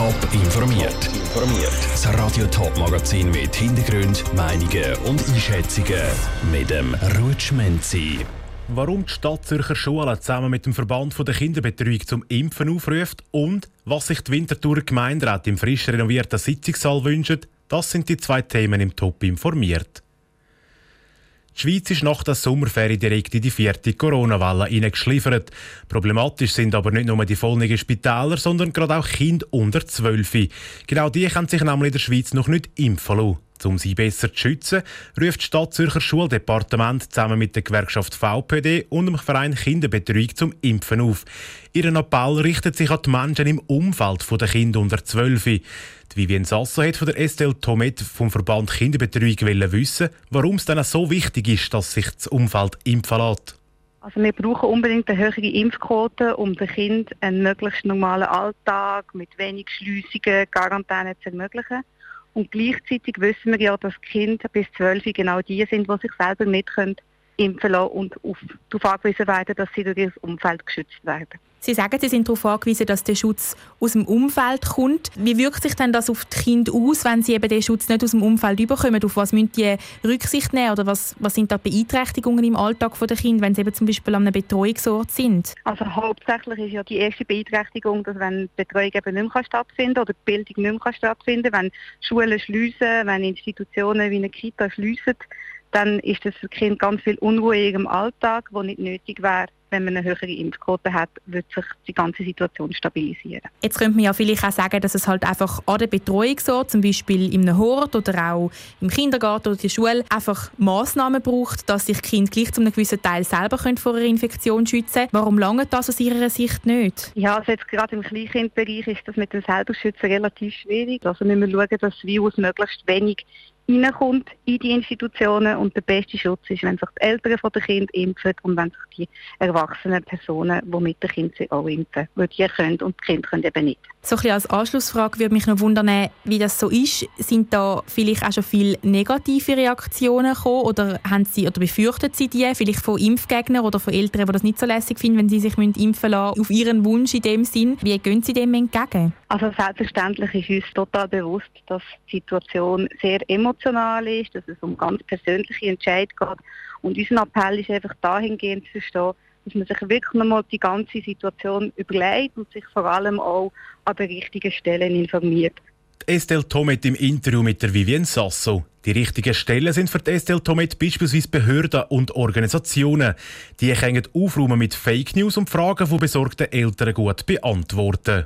Top informiert. Informiert. Das Radio Top Magazin mit Hintergrund, Meinungen und Einschätzungen mit dem Rutschmenzi. Warum die Stadt Zürcher Schulen zusammen mit dem Verband der Kinderbetreuung zum Impfen aufruft und was sich die Winterthur Gemeinderat im frisch renovierten Sitzungssaal wünscht, das sind die zwei Themen im Top informiert. Die Schweiz ist nach der Sommerferie direkt in die vierte Corona-Welle hineingeschliffert. Problematisch sind aber nicht nur die vollnigen Spitäler, sondern gerade auch Kinder unter 12. Genau die können sich nämlich in der Schweiz noch nicht impfen lassen. Um sie besser zu schützen, ruft das Stadt Zürcher Schuldepartement zusammen mit der Gewerkschaft VPD und dem Verein Kinderbetreuung zum Impfen auf. Ihren Appell richtet sich an die Menschen im Umfeld der Kinder unter 12. Die Vivien Sasso hat von der Estelle Tomet vom Verband Kinderbetreuung wissen, warum es dann so wichtig ist, dass sich das Umfeld impfen lässt. Also wir brauchen unbedingt eine höhere Impfquote, um den Kindern einen möglichst normalen Alltag mit wenig Schliessungen, Quarantäne zu ermöglichen. Und gleichzeitig wissen wir ja, dass Kinder bis 12 genau die sind, die sich selber nicht können impfen lassen und auf, darauf angewiesen werden, dass sie durch ihr Umfeld geschützt werden. Sie sagen, Sie sind darauf angewiesen, dass der Schutz aus dem Umfeld kommt. Wie wirkt sich denn das auf die Kinder aus, wenn sie eben den Schutz nicht aus dem Umfeld überkommen? Auf was müssen die Rücksicht nehmen oder was, was sind da Beeinträchtigungen im Alltag der Kinder, wenn sie eben zum Beispiel an einem Betreuungsort sind? Also hauptsächlich ist ja die erste Beeinträchtigung, dass wenn die Betreuung eben nicht mehr stattfinden kann oder die Bildung nicht mehr stattfinden kann, wenn Schulen schliessen, wenn Institutionen wie eine Kita schliessen, dann ist das für Kind ganz viel Unruhe in ihrem Alltag, wo nicht nötig wäre, wenn man eine höhere Impfquote hat, wird sich die ganze Situation stabilisieren. Jetzt könnte man ja vielleicht auch sagen, dass es halt einfach an der Betreuung so, zum Beispiel im Hort oder auch im Kindergarten oder in der Schule, einfach Massnahmen braucht, dass sich Kind gleich zu einem gewissen Teil selber vor einer Infektion schützen können. Warum lange das aus Ihrer Sicht nicht? Ja, also jetzt gerade im Kleinkindbereich ist das mit dem Selberschützen relativ schwierig. Also müssen wir schauen, dass das Virus möglichst wenig reinkommt in die Institutionen und der beste Schutz ist, wenn sich die Eltern von den Kindern impfen und wenn sich die erwachsenen Personen, die mit den Kindern sind, auch impfen, weil die können und die Kinder können eben nicht. So ein als Anschlussfrage würde mich noch wundern, wie das so ist. Sind da vielleicht auch schon viele negative Reaktionen gekommen oder, haben Sie, oder befürchten Sie die, vielleicht von Impfgegnern oder von Eltern, die das nicht so lässig finden, wenn sie sich impfen lassen, auf Ihren Wunsch in dem Sinn? Wie gehen Sie dem entgegen? Also selbstverständlich ist uns total bewusst, dass die Situation sehr emotional ist, dass es um ganz persönliche Entscheidungen geht. Und unser Appell ist einfach dahingehend zu verstehen, dass man sich wirklich nochmal die ganze Situation überlegt und sich vor allem auch an den richtigen Stellen informiert. Estelle Tomet im Interview mit der Vivienne Sasso. Die richtigen Stellen sind für Estelle Tomet beispielsweise Behörden und Organisationen. Die können aufräumen mit Fake News und Fragen von besorgten Eltern gut beantworten.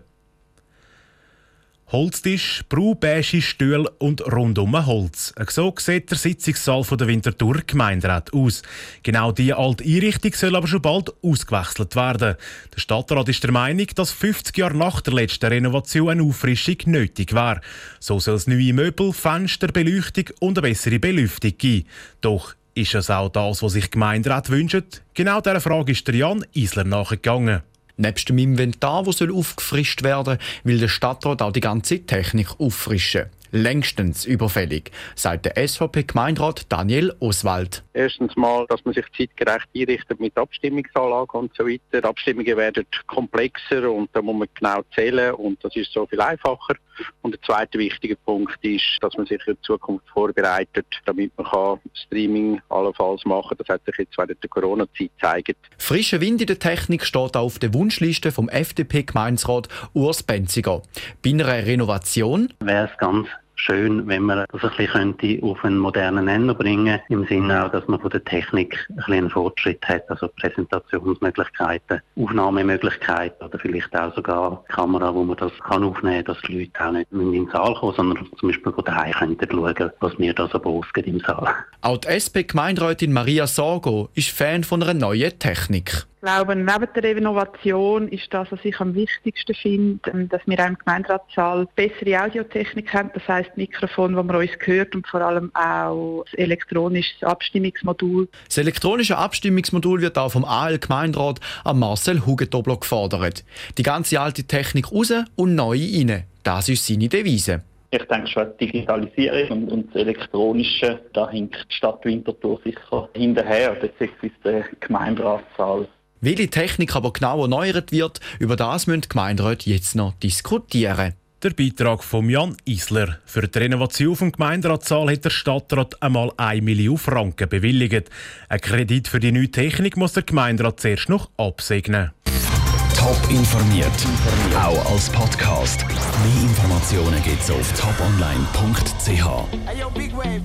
Holztisch, Braubeige, Stühle und rundum Holz. So sieht der Sitzungssaal der Winterthur Gemeinderat aus. Genau diese alte Einrichtung soll aber schon bald ausgewechselt werden. Der Stadtrat ist der Meinung, dass 50 Jahre nach der letzten Renovation eine Auffrischung nötig wäre. So soll es neue Möbel, Fenster, Beleuchtung und eine bessere Belüftung geben. Doch ist es auch das, was sich Gemeinderat wünscht? Genau dieser Frage ist der Jan Isler nachgegangen. Nebst dem Inventar, das aufgefrischt werden soll, will der Stadtrat auch die ganze Technik auffrischen längstens überfällig, sagt der SVP-Gemeinderat Daniel Oswald. Erstens mal, dass man sich zeitgerecht einrichtet mit Abstimmungsanlagen und so weiter. Abstimmungen werden komplexer und da muss man genau zählen und das ist so viel einfacher. Und der zweite wichtige Punkt ist, dass man sich in Zukunft vorbereitet, damit man kann Streaming allenfalls machen Das hat sich jetzt während der Corona-Zeit gezeigt. Frischer Wind in der Technik steht auch auf der Wunschliste vom FDP-Gemeinsrat Urs Benziger. Bei einer Renovation wäre es ganz schön, wenn man das ein bisschen könnte auf einen modernen Nenner bringen im Sinne auch, dass man von der Technik ein bisschen einen Fortschritt hat, also Präsentationsmöglichkeiten, Aufnahmemöglichkeiten oder vielleicht auch sogar Kamera, wo man das kann aufnehmen kann, dass die Leute auch nicht in den Saal kommen, sondern zum Beispiel von daheim könnten schauen, was mir da so ausgeht im Saal. Auch die SP-Gemeinderätin Maria Sorgo ist Fan von einer neuen Technik glaube, neben der Innovation ist das, was ich am wichtigsten finde, ähm, dass wir auch im Gemeinderatssaal bessere Audiotechnik haben, das heisst Mikrofon, wo man uns hört und vor allem auch das elektronische Abstimmungsmodul. Das elektronische Abstimmungsmodul wird auch vom AL Gemeinderat an Marcel Hugetobler gefordert. Die ganze alte Technik raus und neu rein. Das ist seine Devise. Ich denke schon, die Digitalisierung und, und das Elektronische, da hinkt die Stadt Winterthur sicher hinterher, beziehungsweise der Gemeinderatssaal. Welche Technik aber genau erneuert wird, über das müssen die Gemeinderäte jetzt noch diskutieren. Der Beitrag von Jan Isler. Für die Renovation vom Gemeinderatssaal hat der Stadtrat einmal 1 Million Franken bewilligt. Ein Kredit für die neue Technik muss der Gemeinderat zuerst noch absegnen. Top informiert, auch als Podcast. Mehr Informationen gibt's auf toponline.ch.